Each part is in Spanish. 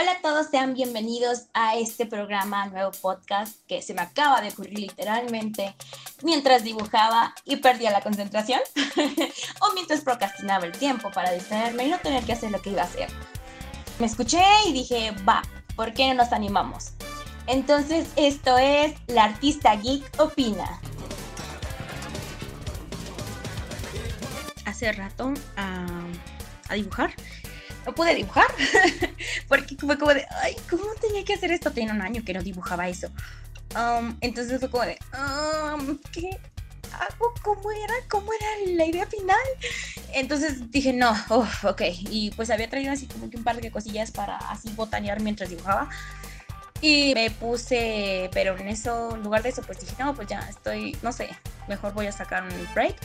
Hola a todos, sean bienvenidos a este programa, nuevo podcast que se me acaba de ocurrir literalmente mientras dibujaba y perdía la concentración o mientras procrastinaba el tiempo para distraerme y no tener que hacer lo que iba a hacer. Me escuché y dije, va, ¿por qué no nos animamos? Entonces esto es La Artista Geek Opina. Hace rato a dibujar no pude dibujar porque fue como de, ay, ¿cómo tenía que hacer esto? Tenía un año que no dibujaba eso. Um, entonces fue como de, um, ¿qué hago? ¿Cómo era? ¿Cómo era la idea final? Entonces dije, no, ok. Y pues había traído así como que un par de cosillas para así botanear mientras dibujaba. Y me puse, pero en eso, en lugar de eso, pues dije, no, pues ya estoy, no sé, mejor voy a sacar un break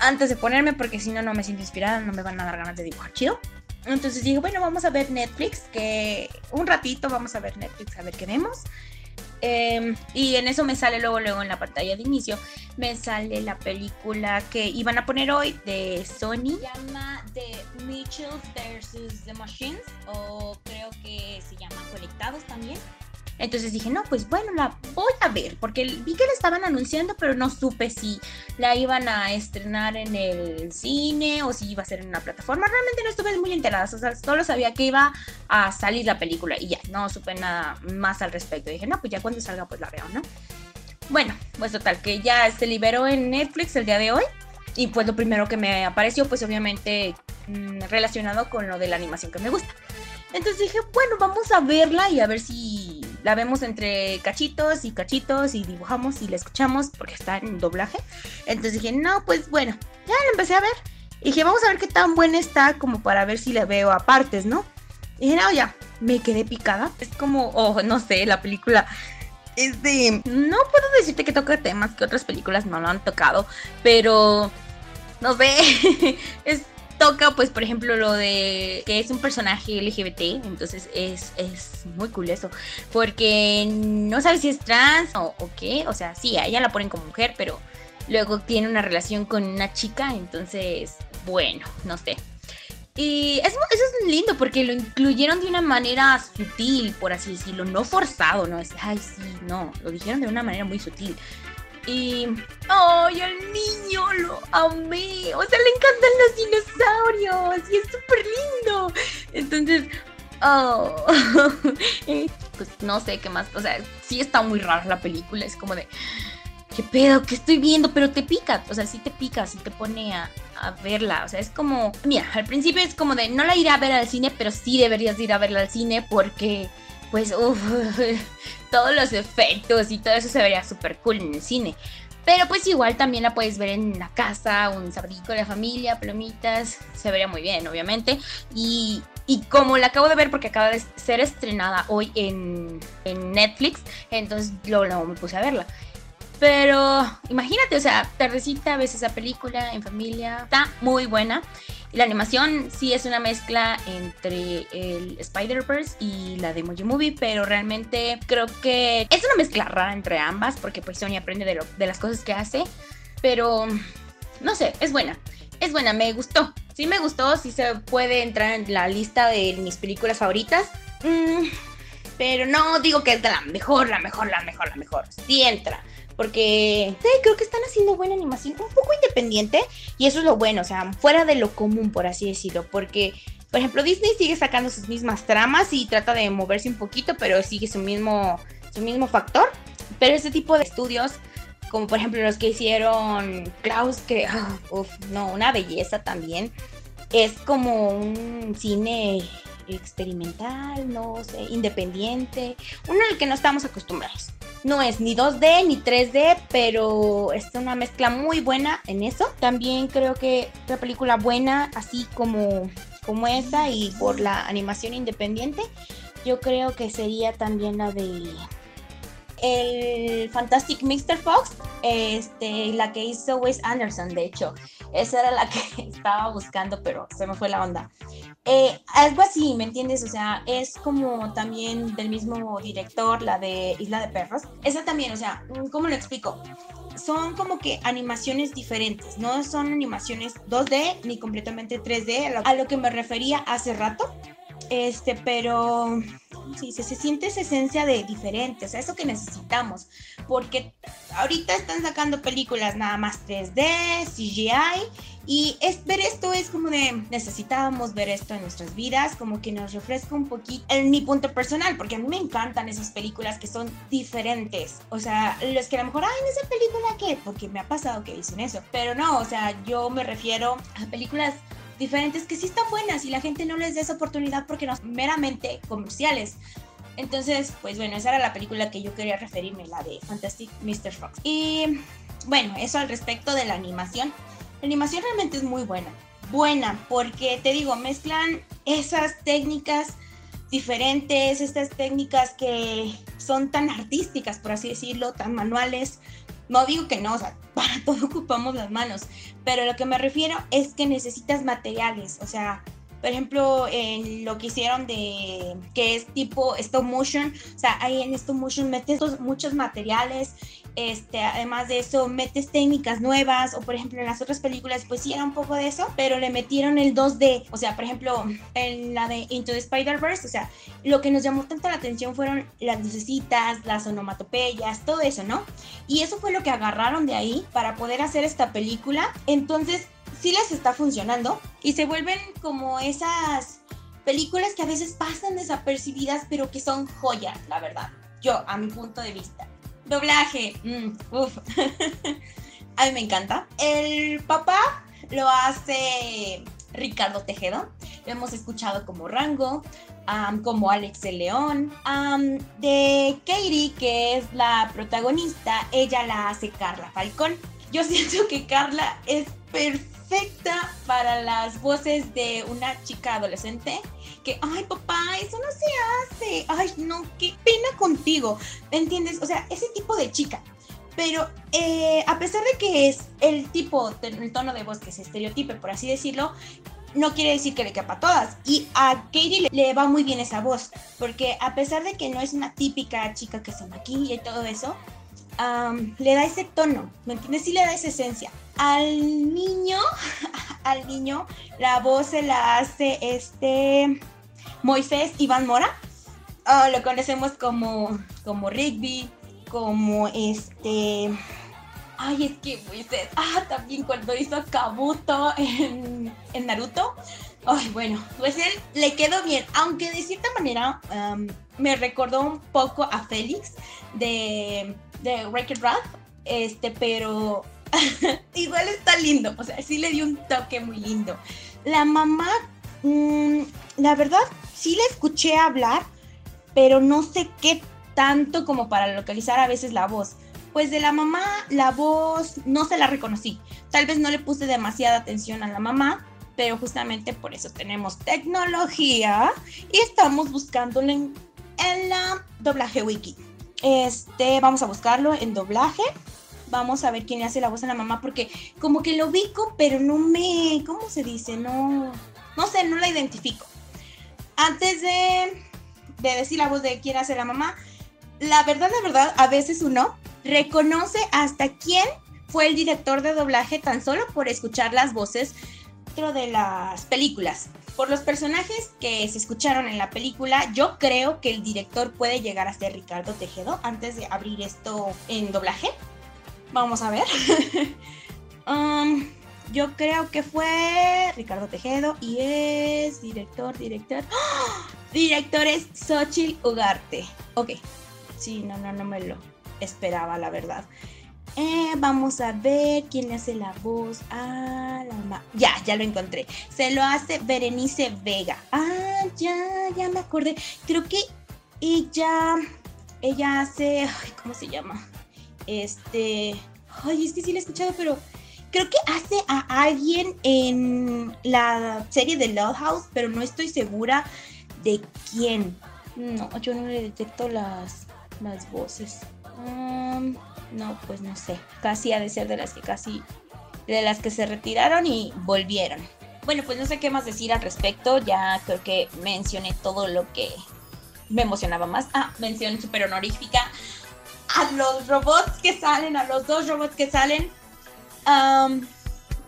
antes de ponerme porque si no, no me siento inspirada, no me van a dar ganas de dibujar chido. Entonces dije, bueno, vamos a ver Netflix, que un ratito vamos a ver Netflix, a ver qué vemos. Em, y en eso me sale luego, luego en la pantalla de inicio, me sale la película que iban a poner hoy de Sony. Se llama The Mitchell vs. The Machines, o creo que se llama Conectados también. Entonces dije, no, pues bueno, la voy a ver, porque vi que la estaban anunciando, pero no supe si la iban a estrenar en el cine o si iba a ser en una plataforma. Realmente no estuve muy enterada, o sea, solo sabía que iba a salir la película y ya, no supe nada más al respecto. dije, no, pues ya cuando salga, pues la veo, ¿no? Bueno, pues total, que ya se liberó en Netflix el día de hoy. Y pues lo primero que me apareció, pues obviamente mm, relacionado con lo de la animación que me gusta. Entonces dije, bueno, vamos a verla y a ver si la vemos entre cachitos y cachitos y dibujamos y la escuchamos porque está en doblaje. Entonces dije, no, pues bueno, ya la empecé a ver. Y dije, vamos a ver qué tan buena está como para ver si la veo a partes, ¿no? Y dije, no, ya, me quedé picada. Es como, oh, no sé, la película es de... No puedo decirte que toca temas que otras películas no lo han tocado, pero... No sé, es toca, pues, por ejemplo, lo de que es un personaje LGBT, entonces es, es muy cool eso, porque no sabes si es trans o, qué, o sea, sí, a ella la ponen como mujer, pero luego tiene una relación con una chica, entonces, bueno, no sé. Y eso es lindo porque lo incluyeron de una manera sutil, por así decirlo, no forzado, no es, ay, sí, no, lo dijeron de una manera muy sutil. Y. ¡Ay, al niño! ¡Lo amé! O sea, le encantan los dinosaurios y es súper lindo. Entonces. Oh. pues no sé qué más. O sea, sí está muy rara la película. Es como de. ¿Qué pedo? ¿Qué estoy viendo? Pero te pica. O sea, sí te pica, sí te pone a, a verla. O sea, es como. Mira, al principio es como de. No la iré a ver al cine, pero sí deberías ir a verla al cine porque pues todos los efectos y todo eso se vería súper cool en el cine. Pero pues igual también la puedes ver en la casa, un sabadito de la familia, palomitas, se vería muy bien, obviamente. Y, y, como la acabo de ver porque acaba de ser estrenada hoy en, en Netflix, entonces luego, me puse a verla. Pero imagínate, o sea, tardecita ves esa película en familia, está muy buena la animación sí es una mezcla entre el Spider-Verse y la de Emoji Movie, pero realmente creo que es una mezcla rara entre ambas porque pues Sony aprende de, de las cosas que hace, pero no sé, es buena. Es buena, me gustó. Sí me gustó, sí se puede entrar en la lista de mis películas favoritas. Mm, pero no digo que es la mejor, la mejor, la mejor, la mejor. Sí entra porque creo que están haciendo buena animación, un poco independiente, y eso es lo bueno, o sea, fuera de lo común, por así decirlo, porque, por ejemplo, Disney sigue sacando sus mismas tramas y trata de moverse un poquito, pero sigue su mismo, su mismo factor, pero este tipo de estudios, como por ejemplo los que hicieron Klaus, que, uff, no, una belleza también, es como un cine experimental, no sé, independiente, uno al que no estamos acostumbrados no es ni 2D ni 3D, pero es una mezcla muy buena en eso. También creo que otra película buena, así como, como esa y por la animación independiente, yo creo que sería también la de el Fantastic Mr. Fox, este, la que hizo Wes Anderson, de hecho. Esa era la que estaba buscando, pero se me fue la onda. Eh, algo así, ¿me entiendes? O sea, es como también del mismo director, la de Isla de Perros. Esa también, o sea, ¿cómo lo explico? Son como que animaciones diferentes, no son animaciones 2D ni completamente 3D, a lo, que me refería hace rato. Este, pero sí, se, se siente esa esencia de diferente, o sea, eso que necesitamos, porque ahorita están sacando películas nada más 3D, CGI, y ver esto es como de, necesitábamos ver esto en nuestras vidas, como que nos refresca un poquito, en mi punto personal, porque a mí me encantan esas películas que son diferentes, o sea, los que a lo mejor, ay, ¿en esa película qué? Porque me ha pasado que dicen eso, pero no, o sea, yo me refiero a películas diferentes que sí están buenas y la gente no les da esa oportunidad porque no son meramente comerciales. Entonces, pues bueno, esa era la película que yo quería referirme, la de Fantastic Mr. Fox. Y bueno, eso al respecto de la animación. La animación realmente es muy buena. Buena, porque te digo, mezclan esas técnicas diferentes, estas técnicas que son tan artísticas, por así decirlo, tan manuales. No digo que no, o sea, para todo ocupamos las manos, pero lo que me refiero es que necesitas materiales, o sea, por ejemplo, en lo que hicieron de que es tipo stop motion, o sea, ahí en stop motion metes muchos materiales, este, además de eso metes técnicas nuevas, o por ejemplo en las otras películas pues sí era un poco de eso, pero le metieron el 2D, o sea, por ejemplo, en la de Into the Spider-Verse, o sea, lo que nos llamó tanto la atención fueron las lucecitas, las onomatopeyas, todo eso, ¿no? Y eso fue lo que agarraron de ahí para poder hacer esta película. Entonces, sí les está funcionando y se vuelven como esas películas que a veces pasan desapercibidas, pero que son joyas, la verdad. Yo, a mi punto de vista. Doblaje, mm, a mí me encanta. El papá lo hace Ricardo Tejedo. Lo hemos escuchado como Rango, como Alex de León. de Katie, que es la protagonista, ella la hace Carla Falcón. Yo siento que Carla es perfecta para las voces de una chica adolescente que, ay papá, eso no se hace, ay no, qué pena contigo, ¿entiendes? O sea, ese tipo de chica. Pero eh, a pesar de que es el tipo, el tono de voz que se estereotipe, por así decirlo, no quiere decir que le quepa a todas. Y a Katie le, va muy bien esa voz, porque a pesar de que no es una típica chica que se maquilla y todo eso, le da ese tono, ¿me entiendes? Sí le da esa esencia. Al niño, al niño, la voz se la hace este Moisés Iván Mora. Ah, lo conocemos como, como Rigby, como este... Ay, es que Moisés, ah, también cuando hizo Kabuto en, en Naruto. Ay, bueno, pues él le quedó bien, aunque de cierta manera me recordó un poco a Félix de de Wreck-It este, pero igual está lindo, o sea, sí le dio un toque muy lindo. La mamá, mm, la verdad, sí la escuché hablar, pero no sé qué tanto como para localizar a veces la voz. Pues de la mamá, la voz no se la reconocí. Tal vez no le puse demasiada atención a la mamá, pero justamente por eso tenemos tecnología y estamos buscándola en, en la doblaje wiki. Este, vamos a buscarlo en doblaje. Vamos a ver quién le hace la voz a la mamá, porque como que lo ubico, pero no me. ¿Cómo se dice? No. No sé, no la identifico. Antes de, de decir la voz de quién hace la mamá, la verdad, la verdad, a veces uno reconoce hasta quién fue el director de doblaje tan solo por escuchar las voces dentro de las películas. Por los personajes que se escucharon en la película, yo creo que el director puede llegar a ser Ricardo Tejedo antes de abrir esto en doblaje. Vamos a ver. Um, yo creo que fue Ricardo Tejedo y es director, director. ¡Oh! Director es Xochitl Ugarte. Ok. Sí, no, no, no me lo esperaba, la verdad. Eh, vamos a ver quién le hace la voz a la mamá. Ya, ya lo encontré. Se lo hace Berenice Vega. Ah, ya, ya me acordé. Creo que ella, ella hace, ay, ¿cómo se llama? Este, ay, es que sí la he escuchado, pero creo que hace a alguien en la serie de Love House, pero no estoy segura de quién. No, yo no le detecto las, las voces. Um, no, pues no sé. Casi ha de ser de las que casi, de las que se retiraron y volvieron. Bueno, pues no sé qué más decir al respecto. Ya creo que mencioné todo lo que me emocionaba más. Ah, mención súper honorífica a los robots que salen, a los dos robots que salen.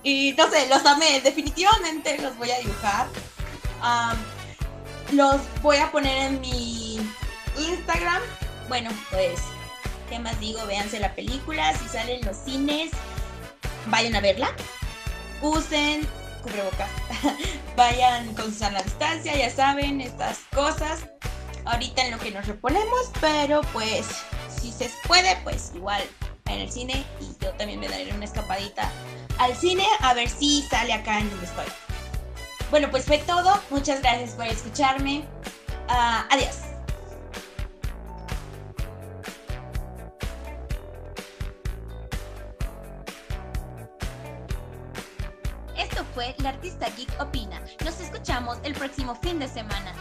y no sé, los amé. Definitivamente los voy a dibujar. los voy a poner en mi Instagram. Bueno, pues, ¿qué más digo? Véanse la película, si salen los cines, vayan a verla. Usen cubrebocas. vayan con Susana a distancia, ya saben, estas cosas. Ahorita en lo que nos reponemos, pero pues si se puede, pues igual en el cine y yo también me daré una escapadita al cine a ver si sale acá en donde estoy. Bueno, pues fue todo. Muchas gracias por escucharme. Ah, adiós. Esto fue La Artista Geek Opina. Nos escuchamos el próximo fin de semana.